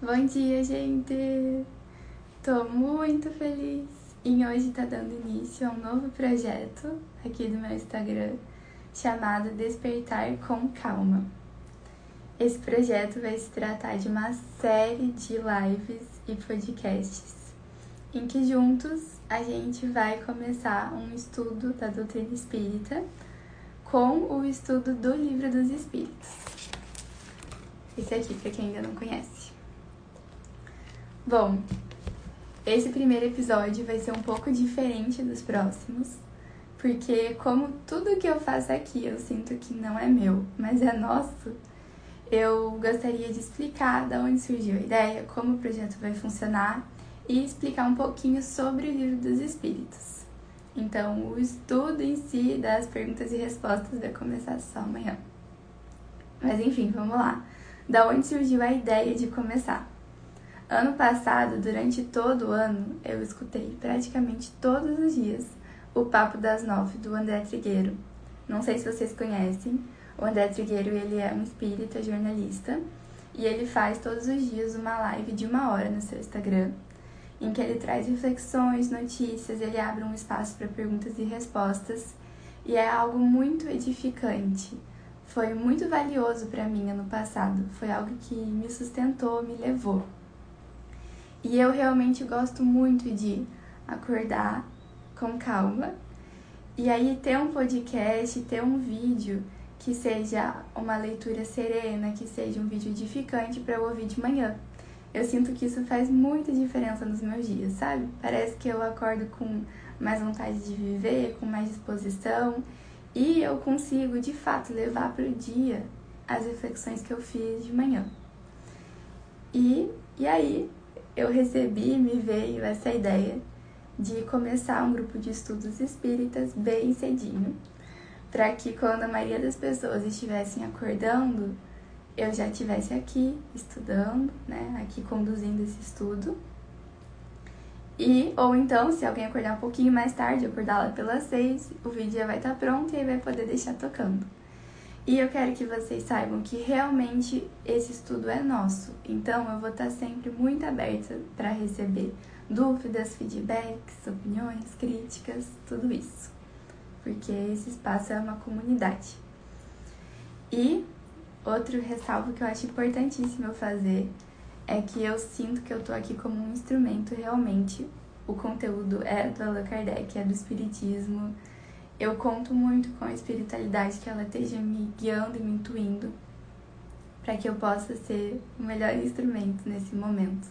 Bom dia, gente! Tô muito feliz em hoje estar tá dando início a um novo projeto aqui do meu Instagram chamado Despertar com Calma. Esse projeto vai se tratar de uma série de lives e podcasts em que juntos a gente vai começar um estudo da doutrina espírita com o estudo do Livro dos Espíritos. Esse aqui, para quem ainda não conhece. Bom, esse primeiro episódio vai ser um pouco diferente dos próximos, porque como tudo que eu faço aqui eu sinto que não é meu, mas é nosso, eu gostaria de explicar de onde surgiu a ideia, como o projeto vai funcionar e explicar um pouquinho sobre o livro dos Espíritos. Então, o estudo em si das perguntas e respostas vai começar só amanhã. Mas enfim, vamos lá. Da onde surgiu a ideia de começar? Ano passado, durante todo o ano, eu escutei praticamente todos os dias o Papo das Nove do André Trigueiro. Não sei se vocês conhecem. O André Trigueiro ele é um espírita jornalista e ele faz todos os dias uma live de uma hora no seu Instagram, em que ele traz reflexões, notícias, ele abre um espaço para perguntas e respostas e é algo muito edificante. Foi muito valioso para mim ano passado, foi algo que me sustentou, me levou. E eu realmente gosto muito de acordar com calma e aí ter um podcast, ter um vídeo que seja uma leitura serena, que seja um vídeo edificante para eu ouvir de manhã. Eu sinto que isso faz muita diferença nos meus dias, sabe? Parece que eu acordo com mais vontade de viver, com mais disposição e eu consigo de fato levar para o dia as reflexões que eu fiz de manhã. E, e aí, eu recebi, me veio essa ideia de começar um grupo de estudos espíritas bem cedinho, para que quando a maioria das pessoas estivessem acordando, eu já estivesse aqui estudando, né, aqui conduzindo esse estudo. E, ou então, se alguém acordar um pouquinho mais tarde, acordar lá pelas seis, o vídeo já vai estar pronto e aí vai poder deixar tocando. E eu quero que vocês saibam que realmente esse estudo é nosso. Então eu vou estar sempre muito aberta para receber dúvidas, feedbacks, opiniões, críticas, tudo isso. Porque esse espaço é uma comunidade. E outro ressalvo que eu acho importantíssimo eu fazer é que eu sinto que eu tô aqui como um instrumento realmente. O conteúdo é do Allan Kardec, é do Espiritismo, eu conto muito com a espiritualidade que ela esteja me guiando e me intuindo para que eu possa ser o melhor instrumento nesse momento.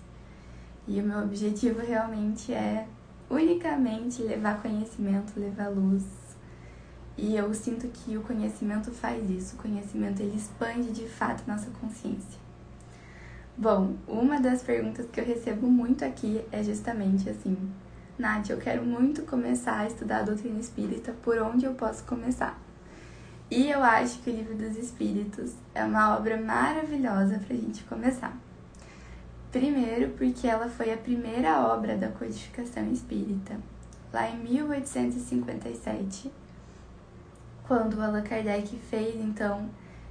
E o meu objetivo realmente é unicamente levar conhecimento, levar luz. E eu sinto que o conhecimento faz isso, o conhecimento ele expande de fato nossa consciência. Bom, uma das perguntas que eu recebo muito aqui é justamente assim: Nath, eu quero muito começar a estudar a doutrina espírita, por onde eu posso começar? E eu acho que o Livro dos Espíritos é uma obra maravilhosa para a gente começar. Primeiro, porque ela foi a primeira obra da codificação espírita, lá em 1857, quando Allan Kardec fez então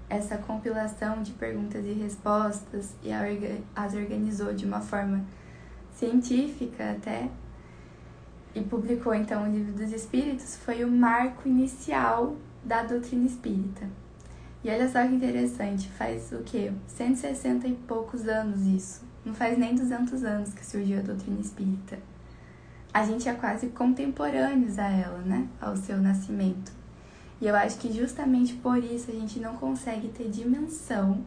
essa compilação de perguntas e respostas e as organizou de uma forma científica até e publicou então o Livro dos Espíritos, foi o marco inicial da doutrina espírita. E olha só que interessante, faz o quê? 160 e poucos anos isso. Não faz nem 200 anos que surgiu a doutrina espírita. A gente é quase contemporâneos a ela, né? Ao seu nascimento. E eu acho que justamente por isso a gente não consegue ter dimensão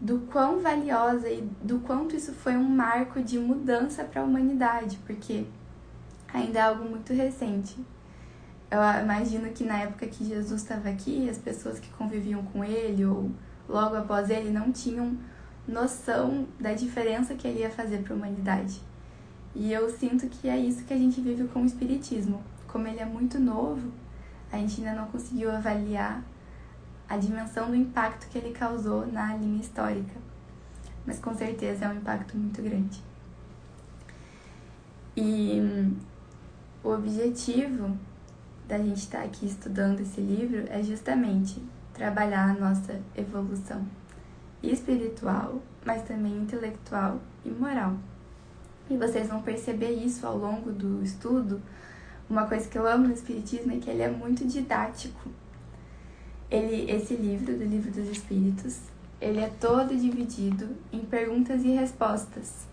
do quão valiosa e do quanto isso foi um marco de mudança para a humanidade, porque ainda é algo muito recente. Eu imagino que na época que Jesus estava aqui, as pessoas que conviviam com ele ou logo após ele não tinham noção da diferença que ele ia fazer para a humanidade. E eu sinto que é isso que a gente vive com o Espiritismo. Como ele é muito novo, a gente ainda não conseguiu avaliar a dimensão do impacto que ele causou na linha histórica. Mas com certeza é um impacto muito grande. E o objetivo da gente estar aqui estudando esse livro é justamente trabalhar a nossa evolução espiritual mas também intelectual e moral. E vocês vão perceber isso ao longo do estudo. Uma coisa que eu amo no Espiritismo é que ele é muito didático. Ele, esse livro, do Livro dos Espíritos, ele é todo dividido em perguntas e respostas.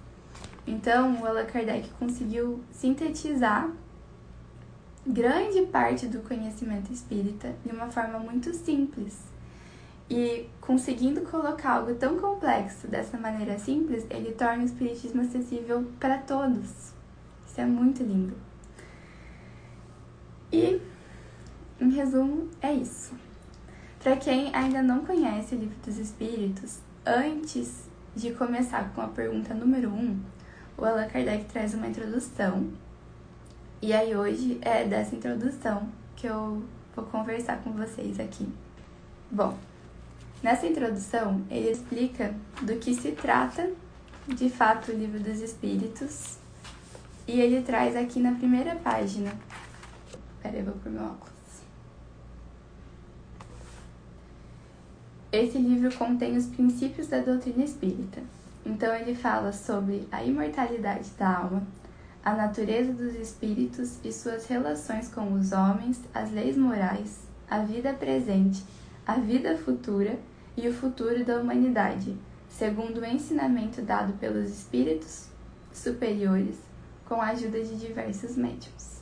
Então, o Allan Kardec conseguiu sintetizar grande parte do conhecimento espírita de uma forma muito simples. E conseguindo colocar algo tão complexo dessa maneira simples, ele torna o espiritismo acessível para todos. Isso é muito lindo. E, em resumo, é isso. Para quem ainda não conhece o Livro dos Espíritos, antes de começar com a pergunta número 1, um, o Allan Kardec traz uma introdução. E aí hoje é dessa introdução que eu vou conversar com vocês aqui. Bom, nessa introdução ele explica do que se trata de fato o Livro dos Espíritos e ele traz aqui na primeira página. Peraí, eu vou pôr meu óculos. Esse livro contém os princípios da doutrina espírita. Então, ele fala sobre a imortalidade da alma, a natureza dos espíritos e suas relações com os homens, as leis morais, a vida presente, a vida futura e o futuro da humanidade, segundo o ensinamento dado pelos espíritos superiores com a ajuda de diversos médiums.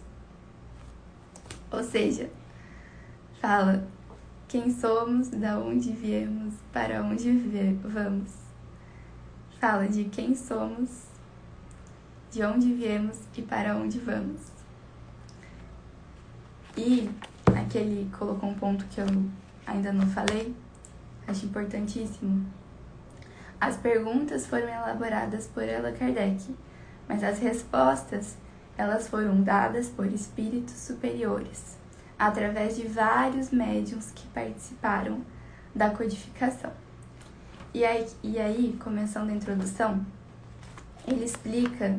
Ou seja, fala quem somos, da onde viemos, para onde vamos. Fala de quem somos, de onde viemos e para onde vamos. E aquele colocou um ponto que eu ainda não falei, acho importantíssimo. As perguntas foram elaboradas por Allan Kardec, mas as respostas elas foram dadas por espíritos superiores através de vários médiums que participaram da codificação. E aí, e aí, começando a introdução, ele explica,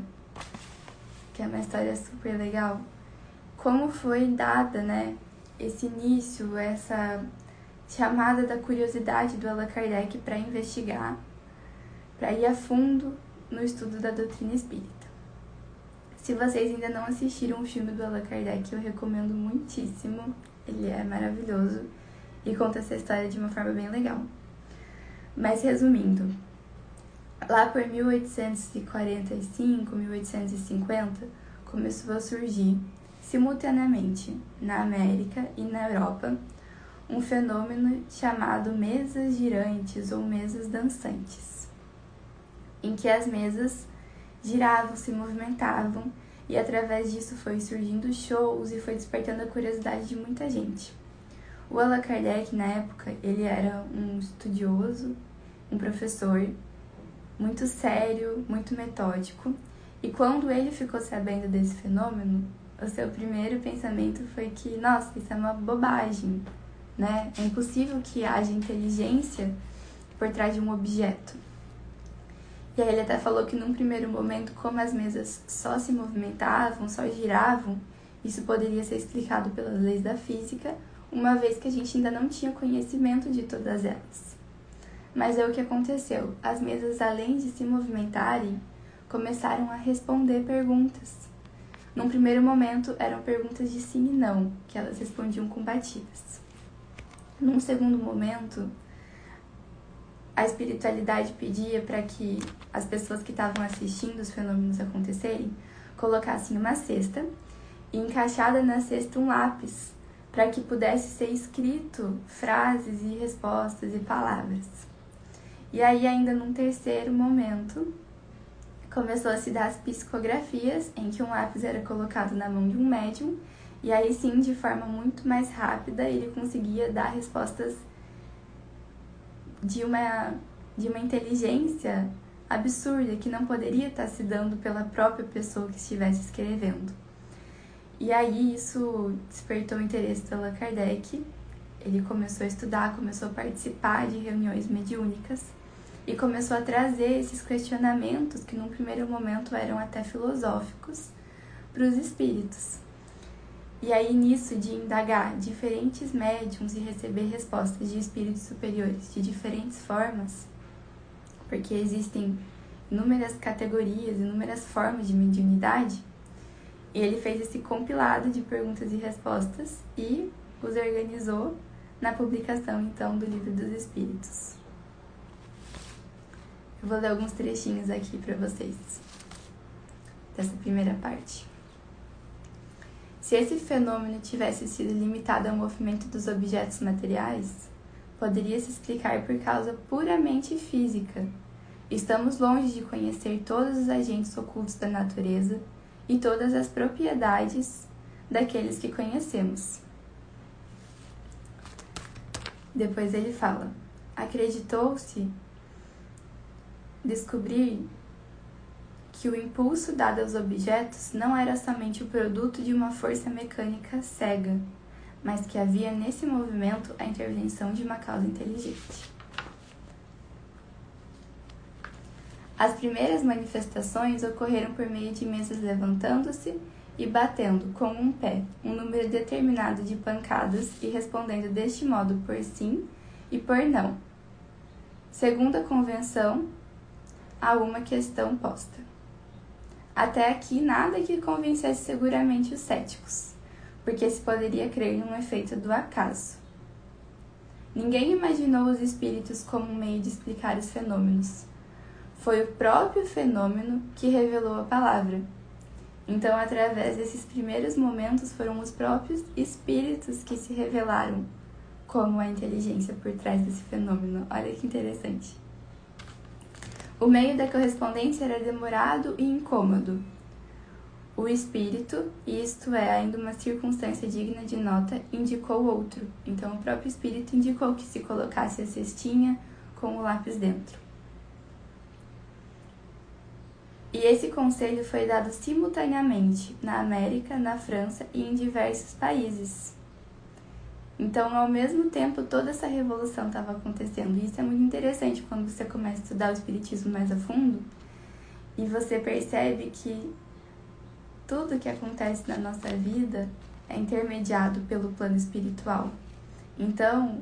que é uma história super legal, como foi dada, né, esse início, essa chamada da curiosidade do Allan Kardec para investigar, para ir a fundo no estudo da doutrina espírita. Se vocês ainda não assistiram o filme do Allan Kardec, eu recomendo muitíssimo. Ele é maravilhoso e conta essa história de uma forma bem legal. Mas resumindo, lá por 1845, 1850, começou a surgir simultaneamente na América e na Europa um fenômeno chamado mesas girantes ou mesas dançantes, em que as mesas giravam, se movimentavam e através disso foi surgindo shows e foi despertando a curiosidade de muita gente. O Allan Kardec, na época, ele era um estudioso, um professor muito sério, muito metódico, e quando ele ficou sabendo desse fenômeno, o seu primeiro pensamento foi que, nossa, isso é uma bobagem, né? É impossível que haja inteligência por trás de um objeto. E aí ele até falou que num primeiro momento, como as mesas só se movimentavam, só giravam, isso poderia ser explicado pelas leis da física, uma vez que a gente ainda não tinha conhecimento de todas elas. Mas é o que aconteceu. As mesas, além de se movimentarem, começaram a responder perguntas. Num primeiro momento, eram perguntas de sim e não, que elas respondiam com batidas. Num segundo momento, a espiritualidade pedia para que as pessoas que estavam assistindo os fenômenos acontecerem colocassem uma cesta e encaixada na cesta um lápis para que pudesse ser escrito frases e respostas e palavras. E aí, ainda num terceiro momento, começou a se dar as psicografias, em que um lápis era colocado na mão de um médium, e aí sim, de forma muito mais rápida, ele conseguia dar respostas de uma, de uma inteligência absurda que não poderia estar se dando pela própria pessoa que estivesse escrevendo. E aí isso despertou o interesse do Allan Kardec. Ele começou a estudar, começou a participar de reuniões mediúnicas e começou a trazer esses questionamentos que num primeiro momento eram até filosóficos para os espíritos. E aí, nisso de indagar diferentes médiums e receber respostas de espíritos superiores de diferentes formas, porque existem inúmeras categorias, inúmeras formas de mediunidade. E ele fez esse compilado de perguntas e respostas e os organizou na publicação então do Livro dos Espíritos. Vou ler alguns trechinhos aqui para vocês dessa primeira parte. Se esse fenômeno tivesse sido limitado ao movimento dos objetos materiais, poderia se explicar por causa puramente física. Estamos longe de conhecer todos os agentes ocultos da natureza e todas as propriedades daqueles que conhecemos. Depois ele fala: acreditou-se descobrir que o impulso dado aos objetos não era somente o produto de uma força mecânica cega, mas que havia nesse movimento a intervenção de uma causa inteligente. As primeiras manifestações ocorreram por meio de mesas levantando-se e batendo com um pé um número determinado de pancadas e respondendo deste modo por sim e por não, segundo a convenção a uma questão posta. Até aqui nada que convencesse seguramente os céticos, porque se poderia crer num efeito do acaso. Ninguém imaginou os espíritos como um meio de explicar os fenômenos. Foi o próprio fenômeno que revelou a palavra. Então, através desses primeiros momentos, foram os próprios espíritos que se revelaram como a inteligência por trás desse fenômeno. Olha que interessante. O meio da correspondência era demorado e incômodo. O espírito, isto é ainda uma circunstância digna de nota, indicou outro. Então, o próprio espírito indicou que se colocasse a cestinha com o lápis dentro. E esse conselho foi dado simultaneamente na América, na França e em diversos países. Então, ao mesmo tempo, toda essa revolução estava acontecendo. E isso é muito interessante quando você começa a estudar o Espiritismo mais a fundo e você percebe que tudo que acontece na nossa vida é intermediado pelo plano espiritual. Então,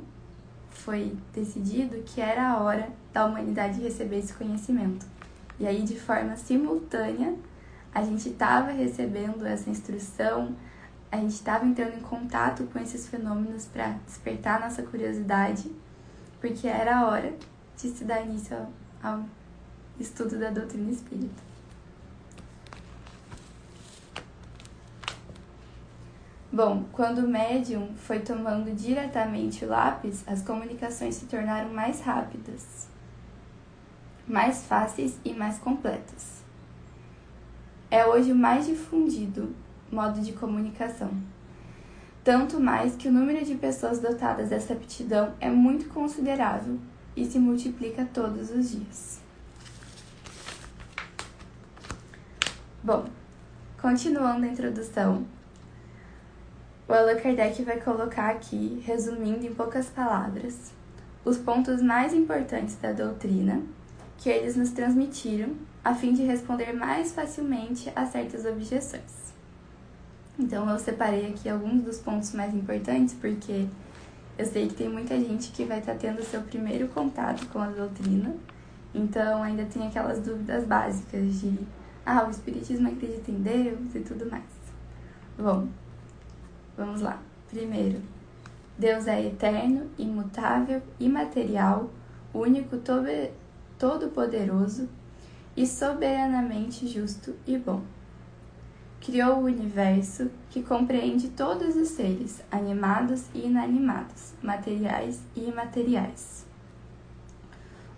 foi decidido que era a hora da humanidade receber esse conhecimento. E aí, de forma simultânea, a gente estava recebendo essa instrução, a gente estava entrando em contato com esses fenômenos para despertar nossa curiosidade, porque era a hora de se dar início ao, ao estudo da doutrina espírita. Bom, quando o médium foi tomando diretamente o lápis, as comunicações se tornaram mais rápidas, mais fáceis e mais completas. É hoje o mais difundido modo de comunicação. Tanto mais que o número de pessoas dotadas dessa aptidão é muito considerável e se multiplica todos os dias. Bom, continuando a introdução, o Allan Kardec vai colocar aqui, resumindo em poucas palavras, os pontos mais importantes da doutrina que eles nos transmitiram a fim de responder mais facilmente a certas objeções. Então eu separei aqui alguns dos pontos mais importantes, porque eu sei que tem muita gente que vai estar tendo seu primeiro contato com a doutrina, então ainda tem aquelas dúvidas básicas de ah, o Espiritismo acredita em Deus e tudo mais. Bom, vamos lá. Primeiro, Deus é eterno, imutável, imaterial, único, todo-poderoso e soberanamente justo e bom criou o universo que compreende todos os seres, animados e inanimados, materiais e imateriais.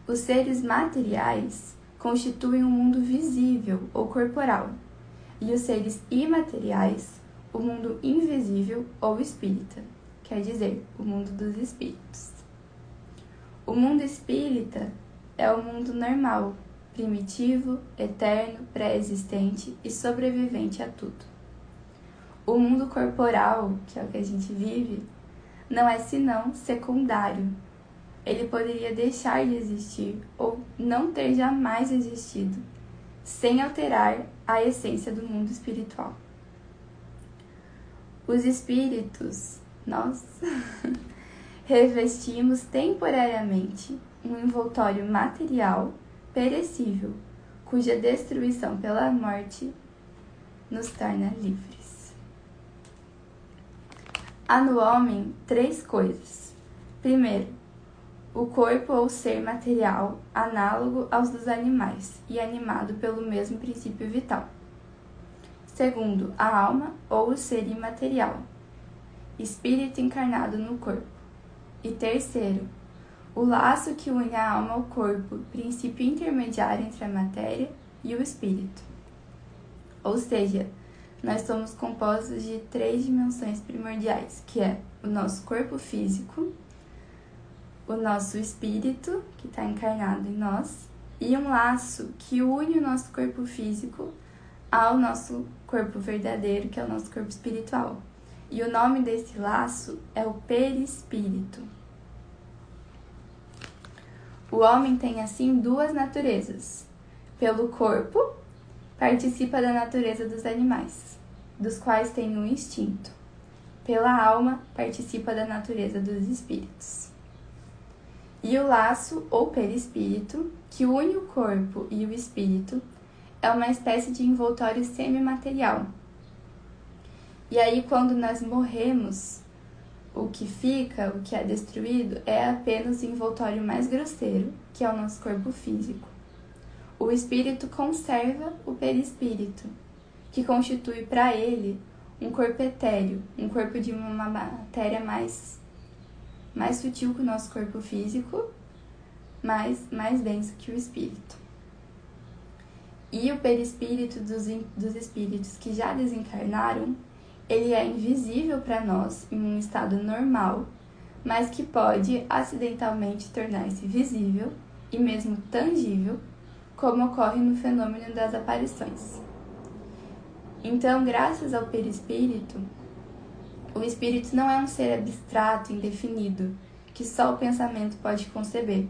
Os seres materiais constituem o um mundo visível ou corporal, e os seres imateriais, o mundo invisível ou espírita, quer dizer, o mundo dos espíritos. O mundo espírita é o mundo normal, primitivo, eterno, pré-existente e sobrevivente a tudo. O mundo corporal, que é o que a gente vive, não é senão secundário. Ele poderia deixar de existir ou não ter jamais existido, sem alterar a essência do mundo espiritual. Os espíritos, nós, revestimos temporariamente um envoltório material perecível, cuja destruição pela morte nos torna livres. Há no homem três coisas. Primeiro, o corpo ou ser material, análogo aos dos animais e animado pelo mesmo princípio vital. Segundo, a alma ou o ser imaterial, espírito encarnado no corpo. E terceiro, o laço que une a alma ao corpo, princípio intermediário entre a matéria e o espírito. Ou seja, nós somos compostos de três dimensões primordiais, que é o nosso corpo físico, o nosso espírito, que está encarnado em nós, e um laço que une o nosso corpo físico ao nosso corpo verdadeiro, que é o nosso corpo espiritual. E o nome desse laço é o perispírito. O homem tem assim duas naturezas. Pelo corpo, participa da natureza dos animais, dos quais tem um instinto. Pela alma, participa da natureza dos espíritos. E o laço ou perispírito, que une o corpo e o espírito, é uma espécie de envoltório semimaterial. E aí, quando nós morremos, o que fica, o que é destruído, é apenas o envoltório mais grosseiro, que é o nosso corpo físico. O espírito conserva o perispírito, que constitui para ele um corpo etéreo, um corpo de uma matéria mais, mais sutil que o nosso corpo físico, mas mais denso que o espírito. E o perispírito dos, dos espíritos que já desencarnaram ele é invisível para nós em um estado normal, mas que pode acidentalmente tornar-se visível e mesmo tangível, como ocorre no fenômeno das aparições. Então, graças ao perispírito, o espírito não é um ser abstrato, indefinido, que só o pensamento pode conceber.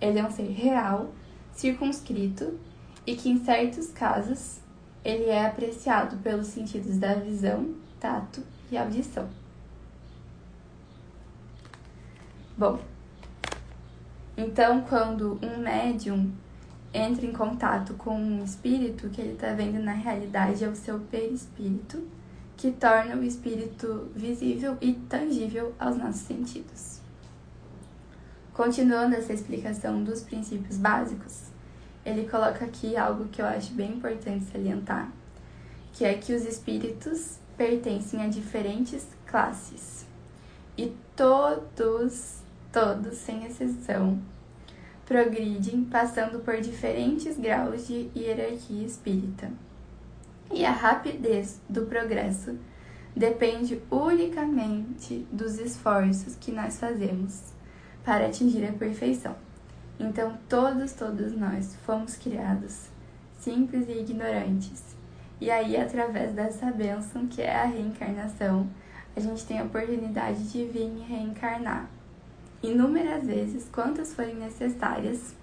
Ele é um ser real, circunscrito e que, em certos casos, ele é apreciado pelos sentidos da visão, tato e audição. Bom, então quando um médium entra em contato com um espírito que ele está vendo na realidade é o seu perispírito, que torna o espírito visível e tangível aos nossos sentidos. Continuando essa explicação dos princípios básicos, ele coloca aqui algo que eu acho bem importante salientar, que é que os espíritos pertencem a diferentes classes e todos, todos sem exceção, progridem passando por diferentes graus de hierarquia espírita. E a rapidez do progresso depende unicamente dos esforços que nós fazemos para atingir a perfeição. Então, todos, todos nós fomos criados simples e ignorantes e aí, através dessa bênção que é a reencarnação, a gente tem a oportunidade de vir reencarnar inúmeras vezes, quantas forem necessárias,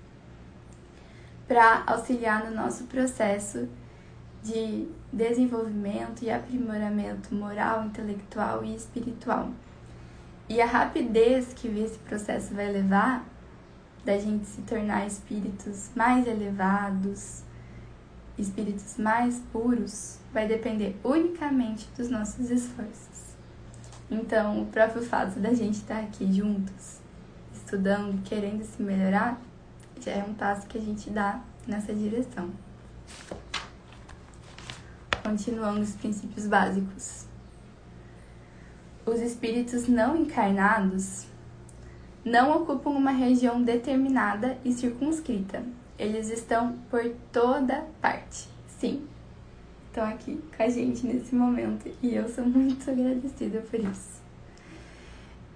para auxiliar no nosso processo de desenvolvimento e aprimoramento moral, intelectual e espiritual. E a rapidez que esse processo vai levar da gente se tornar espíritos mais elevados, espíritos mais puros vai depender unicamente dos nossos esforços. Então, o próprio fato da gente estar aqui juntos, estudando, querendo se melhorar, já é um passo que a gente dá nessa direção. Continuando os princípios básicos. Os espíritos não encarnados não ocupam uma região determinada e circunscrita, eles estão por toda parte. Sim, estão aqui com a gente nesse momento e eu sou muito agradecida por isso.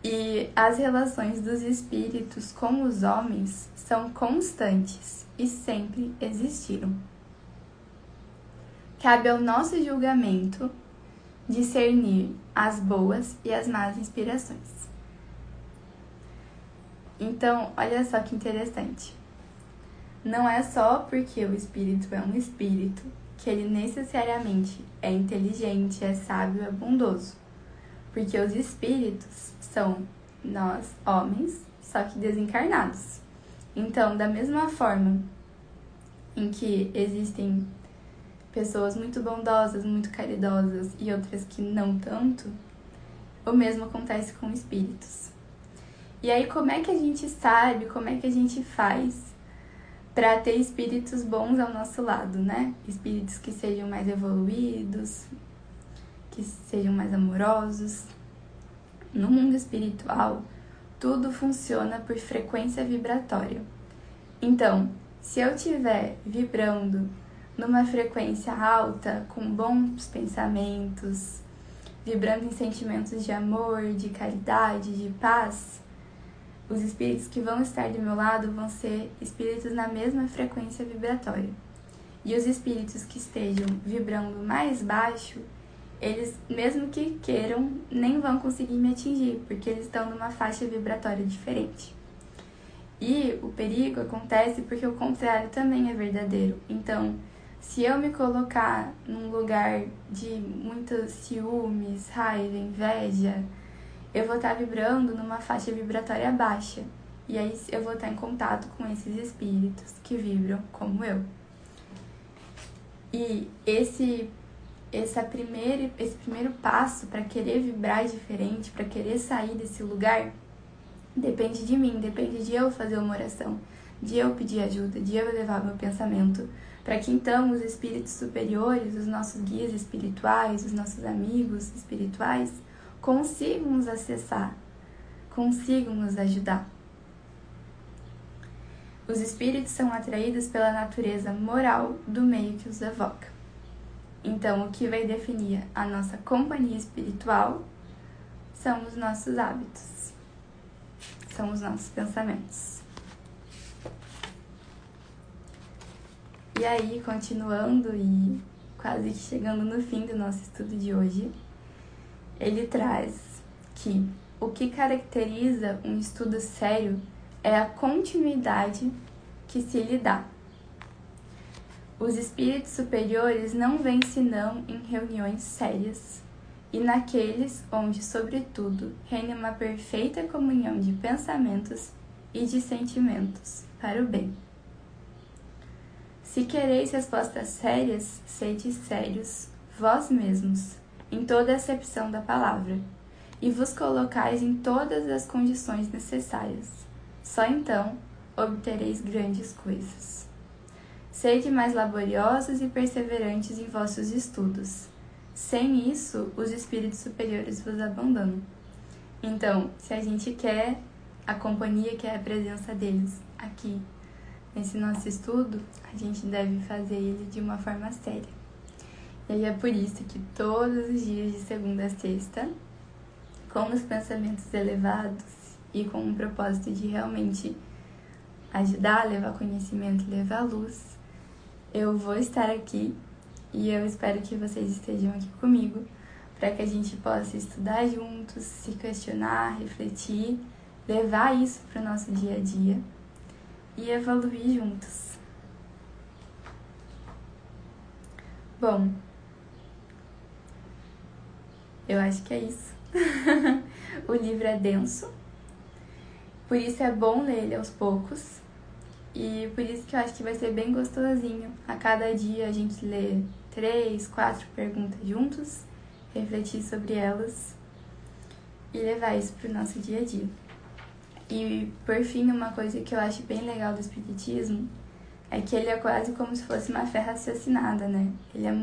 E as relações dos espíritos com os homens são constantes e sempre existiram. Cabe ao nosso julgamento discernir as boas e as más inspirações. Então, olha só que interessante não é só porque o espírito é um espírito que ele necessariamente é inteligente, é sábio, é bondoso. Porque os espíritos são nós, homens, só que desencarnados. Então, da mesma forma em que existem pessoas muito bondosas, muito caridosas e outras que não tanto, o mesmo acontece com espíritos. E aí, como é que a gente sabe, como é que a gente faz para ter espíritos bons ao nosso lado, né? Espíritos que sejam mais evoluídos, que sejam mais amorosos. No mundo espiritual, tudo funciona por frequência vibratória. Então, se eu estiver vibrando numa frequência alta, com bons pensamentos, vibrando em sentimentos de amor, de caridade, de paz, os espíritos que vão estar do meu lado vão ser espíritos na mesma frequência vibratória. E os espíritos que estejam vibrando mais baixo, eles, mesmo que queiram, nem vão conseguir me atingir, porque eles estão numa faixa vibratória diferente. E o perigo acontece porque o contrário também é verdadeiro. Então, se eu me colocar num lugar de muitos ciúmes, raiva, inveja, eu vou estar vibrando numa faixa vibratória baixa. E aí eu vou estar em contato com esses espíritos que vibram como eu. E esse esse primeiro, esse primeiro passo para querer vibrar diferente, para querer sair desse lugar, depende de mim, depende de eu fazer uma oração, de eu pedir ajuda, de eu elevar meu pensamento, para que então os espíritos superiores, os nossos guias espirituais, os nossos amigos espirituais, consigam nos acessar, consigam nos ajudar. Os espíritos são atraídos pela natureza moral do meio que os evoca. Então, o que vai definir a nossa companhia espiritual são os nossos hábitos, são os nossos pensamentos. E aí, continuando e quase que chegando no fim do nosso estudo de hoje, ele traz que o que caracteriza um estudo sério é a continuidade que se lhe dá. Os espíritos superiores não vêm senão em reuniões sérias e naqueles onde, sobretudo, reina uma perfeita comunhão de pensamentos e de sentimentos para o bem. Se quereis respostas sérias, sede sérios vós mesmos, em toda a acepção da palavra, e vos colocais em todas as condições necessárias. Só então obtereis grandes coisas. Sede mais laboriosos e perseverantes em vossos estudos. Sem isso, os espíritos superiores vos abandonam. Então, se a gente quer a companhia, quer a presença deles aqui nesse nosso estudo, a gente deve fazer ele de uma forma séria. E aí é por isso que todos os dias de segunda a sexta, com os pensamentos elevados e com o propósito de realmente ajudar, levar conhecimento, levar luz, eu vou estar aqui e eu espero que vocês estejam aqui comigo para que a gente possa estudar juntos, se questionar, refletir, levar isso para o nosso dia a dia e evoluir juntos. Bom, eu acho que é isso. o livro é denso, por isso é bom ler ele aos poucos. E por isso que eu acho que vai ser bem gostosinho. A cada dia a gente lê três, quatro perguntas juntos, refletir sobre elas e levar isso pro nosso dia a dia. E por fim, uma coisa que eu acho bem legal do Espiritismo é que ele é quase como se fosse uma fé raciocinada, né? Ele é,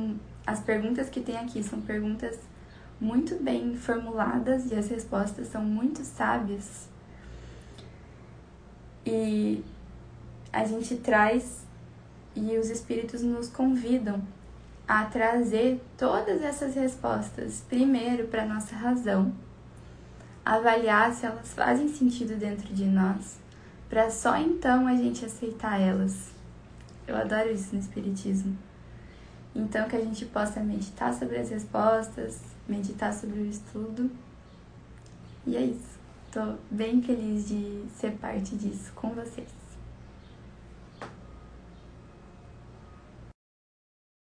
as perguntas que tem aqui são perguntas muito bem formuladas e as respostas são muito sábias. E a gente traz e os espíritos nos convidam a trazer todas essas respostas primeiro para nossa razão, avaliar se elas fazem sentido dentro de nós, para só então a gente aceitar elas. Eu adoro isso no espiritismo. Então que a gente possa meditar sobre as respostas, meditar sobre o estudo. E é isso. Tô bem feliz de ser parte disso com vocês.